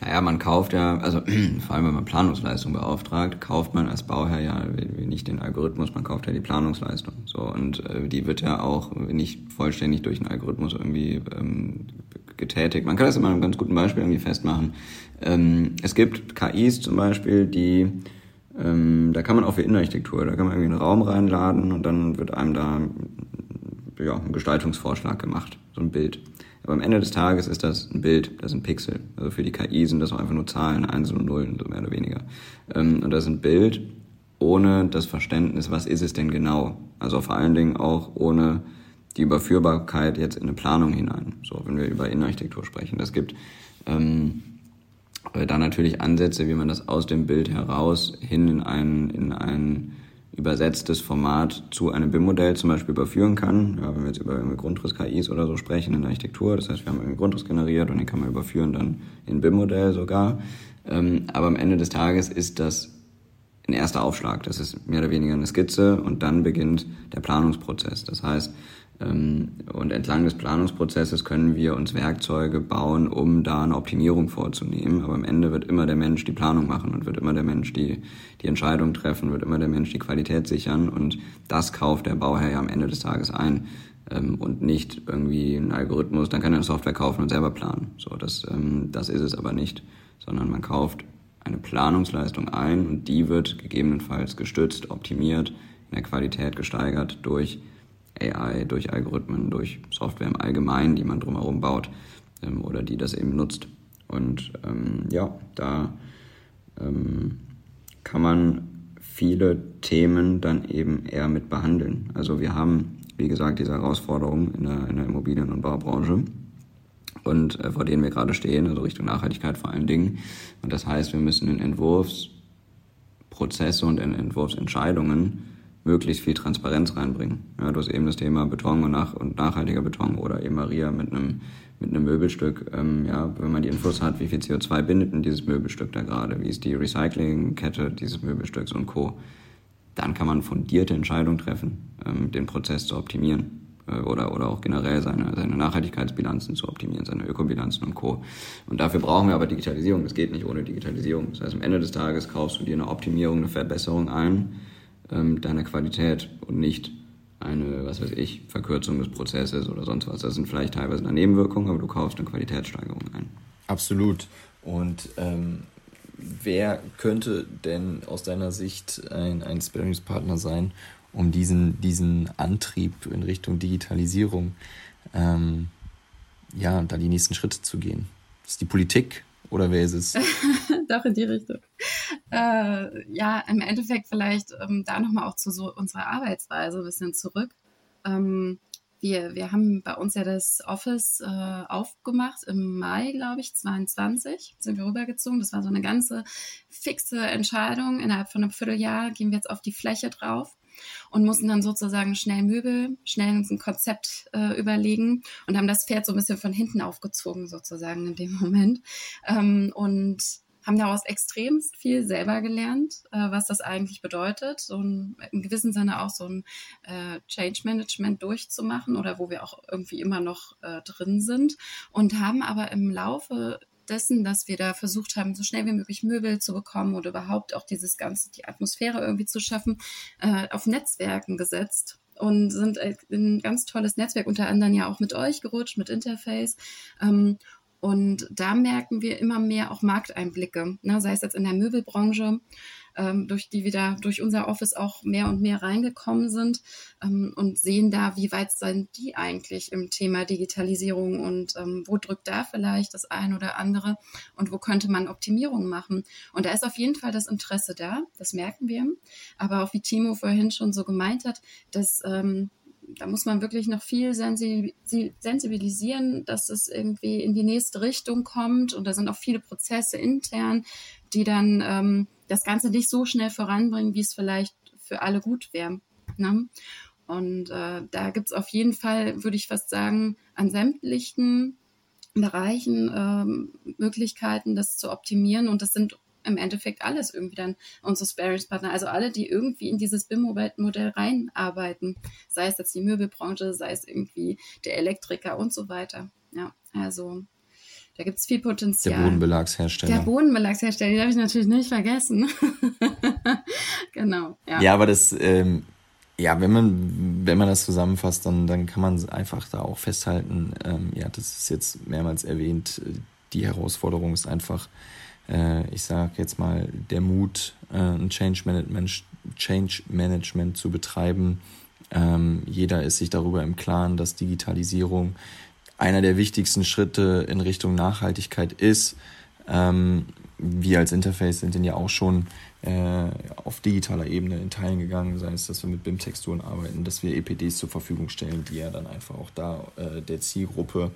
Naja, man kauft ja, also vor allem wenn man Planungsleistung beauftragt, kauft man als Bauherr ja nicht den Algorithmus, man kauft ja die Planungsleistung. So und äh, die wird ja auch nicht vollständig durch einen Algorithmus irgendwie ähm, getätigt. Man kann das immer einem ganz guten Beispiel irgendwie festmachen. Ähm, es gibt KIs zum Beispiel, die ähm, da kann man auch für Innenarchitektur, da kann man irgendwie einen Raum reinladen und dann wird einem da ja, ein Gestaltungsvorschlag gemacht, so ein Bild. Aber am Ende des Tages ist das ein Bild, das sind Pixel. Also für die KI sind das auch einfach nur Zahlen, Einsen und Nullen, so mehr oder weniger. Ähm, und das ist ein Bild ohne das Verständnis, was ist es denn genau? Also vor allen Dingen auch ohne die Überführbarkeit jetzt in eine Planung hinein. So, wenn wir über Innenarchitektur sprechen. Das gibt ähm, dann natürlich Ansätze, wie man das aus dem Bild heraus hin in ein, in ein übersetztes Format zu einem BIM-Modell zum Beispiel überführen kann. Ja, wenn wir jetzt über Grundriss-KIs oder so sprechen in der Architektur, das heißt, wir haben einen Grundriss generiert und den kann man überführen dann in BIM-Modell sogar. Ähm, aber am Ende des Tages ist das ein erster Aufschlag. Das ist mehr oder weniger eine Skizze und dann beginnt der Planungsprozess. Das heißt, und entlang des Planungsprozesses können wir uns Werkzeuge bauen, um da eine Optimierung vorzunehmen. Aber am Ende wird immer der Mensch die Planung machen und wird immer der Mensch die, die Entscheidung treffen, wird immer der Mensch die Qualität sichern. Und das kauft der Bauherr ja am Ende des Tages ein. Ähm, und nicht irgendwie ein Algorithmus, dann kann er eine Software kaufen und selber planen. So, das, ähm, das ist es aber nicht. Sondern man kauft eine Planungsleistung ein und die wird gegebenenfalls gestützt, optimiert, in der Qualität gesteigert durch AI, durch Algorithmen, durch Software im Allgemeinen, die man drumherum baut ähm, oder die das eben nutzt. Und ähm, ja, da ähm, kann man viele Themen dann eben eher mit behandeln. Also wir haben, wie gesagt, diese Herausforderungen in der, in der Immobilien- und Baubranche und äh, vor denen wir gerade stehen, also Richtung Nachhaltigkeit vor allen Dingen. Und das heißt, wir müssen in Entwurfsprozesse und in Entwurfsentscheidungen möglichst viel Transparenz reinbringen. Ja, du hast eben das Thema Beton und, nach, und nachhaltiger Beton oder eben Maria mit einem mit einem Möbelstück, ähm, ja, wenn man die Infos hat, wie viel CO2 bindet denn dieses Möbelstück da gerade, wie ist die Recyclingkette dieses Möbelstücks und Co., dann kann man fundierte Entscheidungen treffen, ähm, den Prozess zu optimieren äh, oder, oder auch generell seine, seine Nachhaltigkeitsbilanzen zu optimieren, seine Ökobilanzen und Co. Und dafür brauchen wir aber Digitalisierung. Das geht nicht ohne Digitalisierung. Das heißt, am Ende des Tages kaufst du dir eine Optimierung, eine Verbesserung ein, ähm, deiner Qualität und nicht eine, was weiß ich, Verkürzung des Prozesses oder sonst was. Das sind vielleicht teilweise eine Nebenwirkung, aber du kaufst eine Qualitätssteigerung ein. Absolut. Und ähm, wer könnte denn aus deiner Sicht ein, ein Sparringspartner sein, um diesen, diesen Antrieb in Richtung Digitalisierung, ähm, ja, da die nächsten Schritte zu gehen? Ist die Politik oder wer ist es? Doch in die Richtung. Äh, ja, im Endeffekt vielleicht ähm, da nochmal auch zu so unserer Arbeitsweise ein bisschen zurück. Ähm, wir, wir haben bei uns ja das Office äh, aufgemacht im Mai, glaube ich, 22 sind wir rübergezogen. Das war so eine ganze fixe Entscheidung. Innerhalb von einem Vierteljahr gehen wir jetzt auf die Fläche drauf und mussten dann sozusagen schnell Möbel, schnell uns ein Konzept äh, überlegen und haben das Pferd so ein bisschen von hinten aufgezogen sozusagen in dem Moment ähm, und haben daraus extremst viel selber gelernt, äh, was das eigentlich bedeutet, so ein, im gewissen Sinne auch so ein äh, Change Management durchzumachen oder wo wir auch irgendwie immer noch äh, drin sind und haben aber im Laufe dessen, dass wir da versucht haben, so schnell wie möglich Möbel zu bekommen oder überhaupt auch dieses ganze, die Atmosphäre irgendwie zu schaffen, äh, auf Netzwerken gesetzt und sind ein ganz tolles Netzwerk, unter anderem ja auch mit euch gerutscht, mit Interface. Ähm, und da merken wir immer mehr auch Markteinblicke, ne? sei es jetzt in der Möbelbranche, ähm, durch die wir da durch unser Office auch mehr und mehr reingekommen sind ähm, und sehen da, wie weit sind die eigentlich im Thema Digitalisierung und ähm, wo drückt da vielleicht das ein oder andere und wo könnte man Optimierung machen. Und da ist auf jeden Fall das Interesse da, das merken wir. Aber auch wie Timo vorhin schon so gemeint hat, dass ähm, da muss man wirklich noch viel sensibilisieren, dass es irgendwie in die nächste Richtung kommt. Und da sind auch viele Prozesse intern, die dann ähm, das Ganze nicht so schnell voranbringen, wie es vielleicht für alle gut wäre. Ne? Und äh, da gibt es auf jeden Fall, würde ich fast sagen, an sämtlichen Bereichen ähm, Möglichkeiten, das zu optimieren. Und das sind im Endeffekt alles irgendwie dann unsere Sparingspartner, also alle, die irgendwie in dieses BIM-Modell reinarbeiten, sei es jetzt die Möbelbranche, sei es irgendwie der Elektriker und so weiter. Ja, also da gibt es viel Potenzial. Der Bodenbelagshersteller. Der Bodenbelagshersteller, die habe ich natürlich nicht vergessen. genau. Ja. ja, aber das, ähm, ja, wenn man, wenn man das zusammenfasst, dann, dann kann man einfach da auch festhalten, ähm, ja, das ist jetzt mehrmals erwähnt, die Herausforderung ist einfach, äh, ich sage jetzt mal, der Mut, äh, ein Change Management, Change Management zu betreiben. Ähm, jeder ist sich darüber im Klaren, dass Digitalisierung einer der wichtigsten Schritte in Richtung Nachhaltigkeit ist. Ähm, wir als Interface sind denn ja auch schon äh, auf digitaler Ebene in Teilen gegangen, sei es, dass wir mit BIM-Texturen arbeiten, dass wir EPDs zur Verfügung stellen, die ja dann einfach auch da äh, der Zielgruppe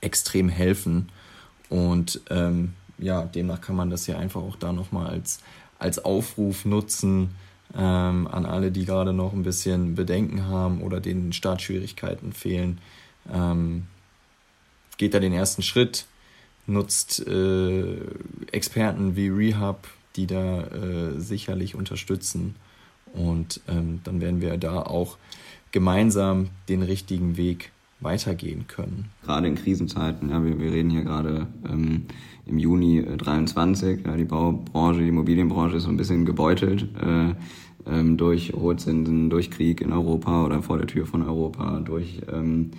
extrem helfen. Und ähm, ja, demnach kann man das ja einfach auch da nochmal als, als Aufruf nutzen ähm, an alle, die gerade noch ein bisschen Bedenken haben oder denen Startschwierigkeiten fehlen. Ähm, geht da den ersten Schritt, nutzt äh, Experten wie Rehab, die da äh, sicherlich unterstützen. Und ähm, dann werden wir da auch gemeinsam den richtigen Weg weitergehen können. Gerade in Krisenzeiten, ja, wir, wir reden hier gerade ähm, im Juni äh, 23, ja, die Baubranche, die Immobilienbranche ist so ein bisschen gebeutelt äh, ähm, durch hohe Zinsen, durch Krieg in Europa oder vor der Tür von Europa, durch ähm,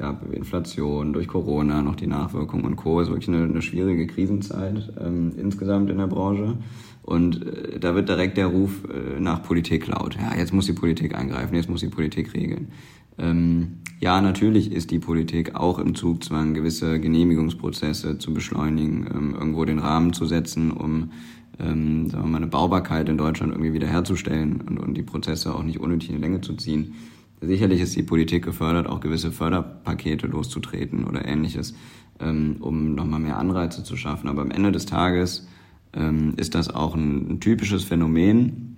ja, Inflation, durch Corona, noch die Nachwirkungen und Co. ist wirklich eine, eine schwierige Krisenzeit ähm, insgesamt in der Branche. Und äh, da wird direkt der Ruf äh, nach Politik laut. Ja, jetzt muss die Politik eingreifen, jetzt muss die Politik regeln. Ähm, ja, natürlich ist die Politik auch im Zugzwang, gewisse Genehmigungsprozesse zu beschleunigen, ähm, irgendwo den Rahmen zu setzen, um ähm, sagen wir mal, eine Baubarkeit in Deutschland irgendwie wiederherzustellen und, und die Prozesse auch nicht unnötig in die Länge zu ziehen. Sicherlich ist die Politik gefördert, auch gewisse Förderpakete loszutreten oder ähnliches, ähm, um nochmal mehr Anreize zu schaffen. Aber am Ende des Tages ähm, ist das auch ein, ein typisches Phänomen,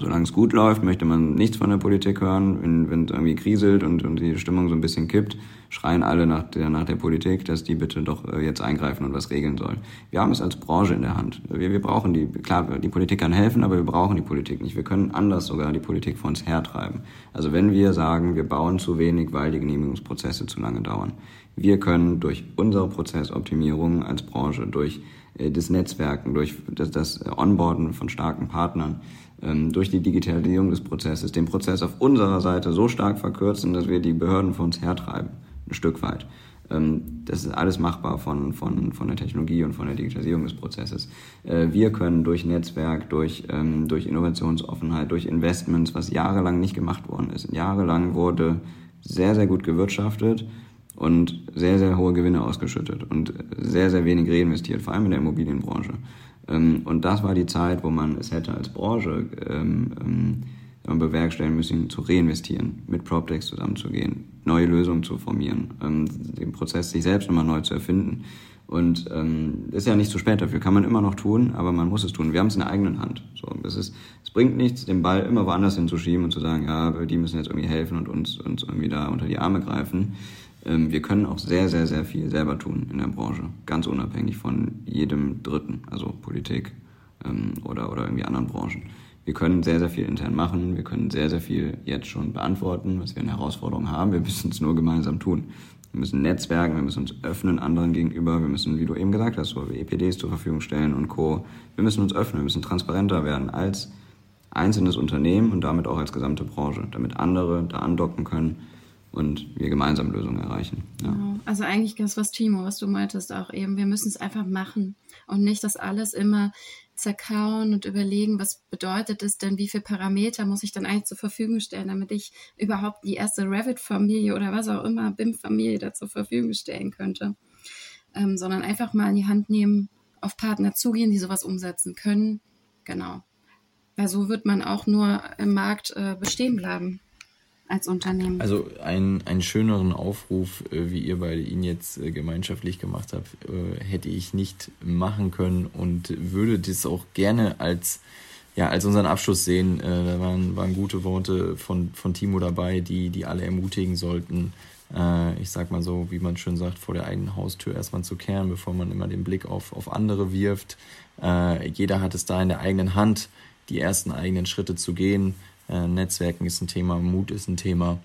solange es gut läuft, möchte man nichts von der Politik hören. Wenn, es irgendwie kriselt und, und die Stimmung so ein bisschen kippt, schreien alle nach der, nach der Politik, dass die bitte doch äh, jetzt eingreifen und was regeln soll. Wir haben es als Branche in der Hand. Wir, wir brauchen die, klar, die Politik kann helfen, aber wir brauchen die Politik nicht. Wir können anders sogar die Politik vor uns hertreiben. Also wenn wir sagen, wir bauen zu wenig, weil die Genehmigungsprozesse zu lange dauern. Wir können durch unsere Prozessoptimierung als Branche, durch äh, das Netzwerken, durch das, das Onboarden von starken Partnern, durch die Digitalisierung des Prozesses den Prozess auf unserer Seite so stark verkürzen, dass wir die Behörden vor uns hertreiben, ein Stück weit. Ähm, das ist alles machbar von, von, von der Technologie und von der Digitalisierung des Prozesses. Äh, wir können durch Netzwerk, durch, ähm, durch Innovationsoffenheit, durch Investments, was jahrelang nicht gemacht worden ist. Jahrelang wurde sehr, sehr gut gewirtschaftet und sehr, sehr hohe Gewinne ausgeschüttet und sehr, sehr wenig reinvestiert, vor allem in der Immobilienbranche. Ähm, und das war die Zeit, wo man es hätte als Branche ähm, ähm, bewerkstelligen müssen, zu reinvestieren, mit PropTechs zusammenzugehen, neue Lösungen zu formieren, den Prozess sich selbst nochmal neu zu erfinden. Und ähm, ist ja nicht zu spät dafür, kann man immer noch tun, aber man muss es tun. Wir haben es in der eigenen Hand. So, es, ist, es bringt nichts, den Ball immer woanders hinzuschieben und zu sagen, ja, die müssen jetzt irgendwie helfen und uns, uns irgendwie da unter die Arme greifen. Ähm, wir können auch sehr, sehr, sehr viel selber tun in der Branche, ganz unabhängig von jedem Dritten, also Politik ähm, oder, oder irgendwie anderen Branchen. Wir können sehr, sehr viel intern machen, wir können sehr, sehr viel jetzt schon beantworten, was wir eine Herausforderung haben. Wir müssen es nur gemeinsam tun. Wir müssen netzwerken, wir müssen uns öffnen anderen gegenüber, wir müssen, wie du eben gesagt hast, so EPDs zur Verfügung stellen und Co. Wir müssen uns öffnen, wir müssen transparenter werden als einzelnes Unternehmen und damit auch als gesamte Branche, damit andere da andocken können und wir gemeinsam Lösungen erreichen. Ja. Genau. Also eigentlich das, was Timo, was du meintest auch eben, wir müssen es einfach machen und nicht das alles immer zerkauen und überlegen, was bedeutet es denn, wie viele Parameter muss ich dann eigentlich zur Verfügung stellen, damit ich überhaupt die erste Revit-Familie oder was auch immer, BIM-Familie da zur Verfügung stellen könnte. Ähm, sondern einfach mal in die Hand nehmen, auf Partner zugehen, die sowas umsetzen können. Genau. Weil so wird man auch nur im Markt äh, bestehen bleiben als Unternehmen. Also einen, einen schöneren Aufruf, äh, wie ihr beide ihn jetzt äh, gemeinschaftlich gemacht habt, äh, hätte ich nicht machen können und würde das auch gerne als ja, als unseren Abschluss sehen. da waren, waren gute Worte von, von Timo dabei, die, die alle ermutigen sollten, ich sag mal so, wie man schön sagt, vor der eigenen Haustür erstmal zu kehren, bevor man immer den Blick auf, auf andere wirft. jeder hat es da in der eigenen Hand, die ersten eigenen Schritte zu gehen. Äh, Netzwerken ist ein Thema, Mut ist ein Thema.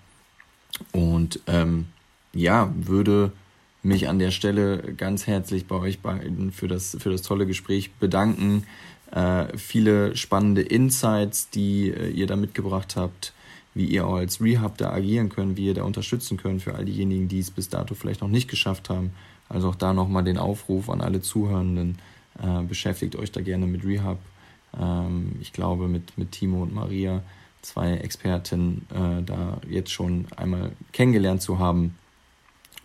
Und ähm, ja, würde mich an der Stelle ganz herzlich bei euch beiden für das, für das tolle Gespräch bedanken. Äh, viele spannende Insights, die äh, ihr da mitgebracht habt, wie ihr auch als Rehab da agieren könnt, wie ihr da unterstützen könnt für all diejenigen, die es bis dato vielleicht noch nicht geschafft haben. Also auch da nochmal den Aufruf an alle Zuhörenden, äh, beschäftigt euch da gerne mit Rehab. Ähm, ich glaube, mit, mit Timo und Maria zwei Experten äh, da jetzt schon einmal kennengelernt zu haben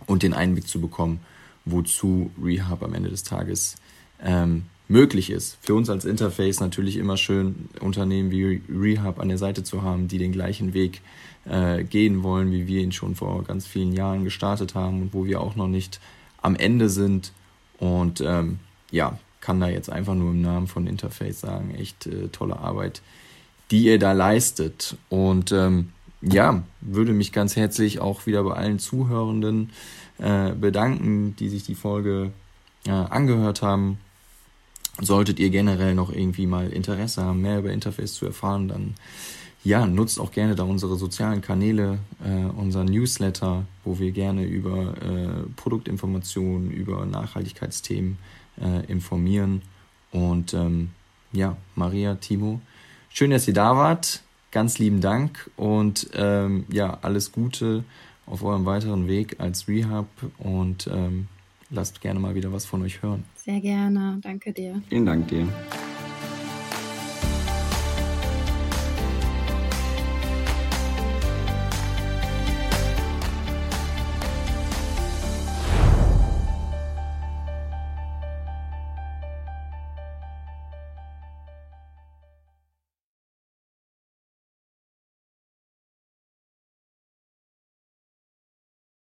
und den Einblick zu bekommen, wozu Rehab am Ende des Tages ähm, möglich ist. Für uns als Interface natürlich immer schön, Unternehmen wie Rehab an der Seite zu haben, die den gleichen Weg äh, gehen wollen, wie wir ihn schon vor ganz vielen Jahren gestartet haben und wo wir auch noch nicht am Ende sind. Und ähm, ja, kann da jetzt einfach nur im Namen von Interface sagen, echt äh, tolle Arbeit, die ihr da leistet. Und ähm, ja, würde mich ganz herzlich auch wieder bei allen Zuhörenden äh, bedanken, die sich die Folge äh, angehört haben. Solltet ihr generell noch irgendwie mal Interesse haben, mehr über Interface zu erfahren, dann ja, nutzt auch gerne da unsere sozialen Kanäle, äh, unser Newsletter, wo wir gerne über äh, Produktinformationen, über Nachhaltigkeitsthemen äh, informieren. Und ähm, ja, Maria, Timo, Schön, dass ihr da wart. Ganz lieben Dank und ähm, ja, alles Gute auf eurem weiteren Weg als Rehab und ähm, lasst gerne mal wieder was von euch hören. Sehr gerne. Danke dir. Vielen Dank dir.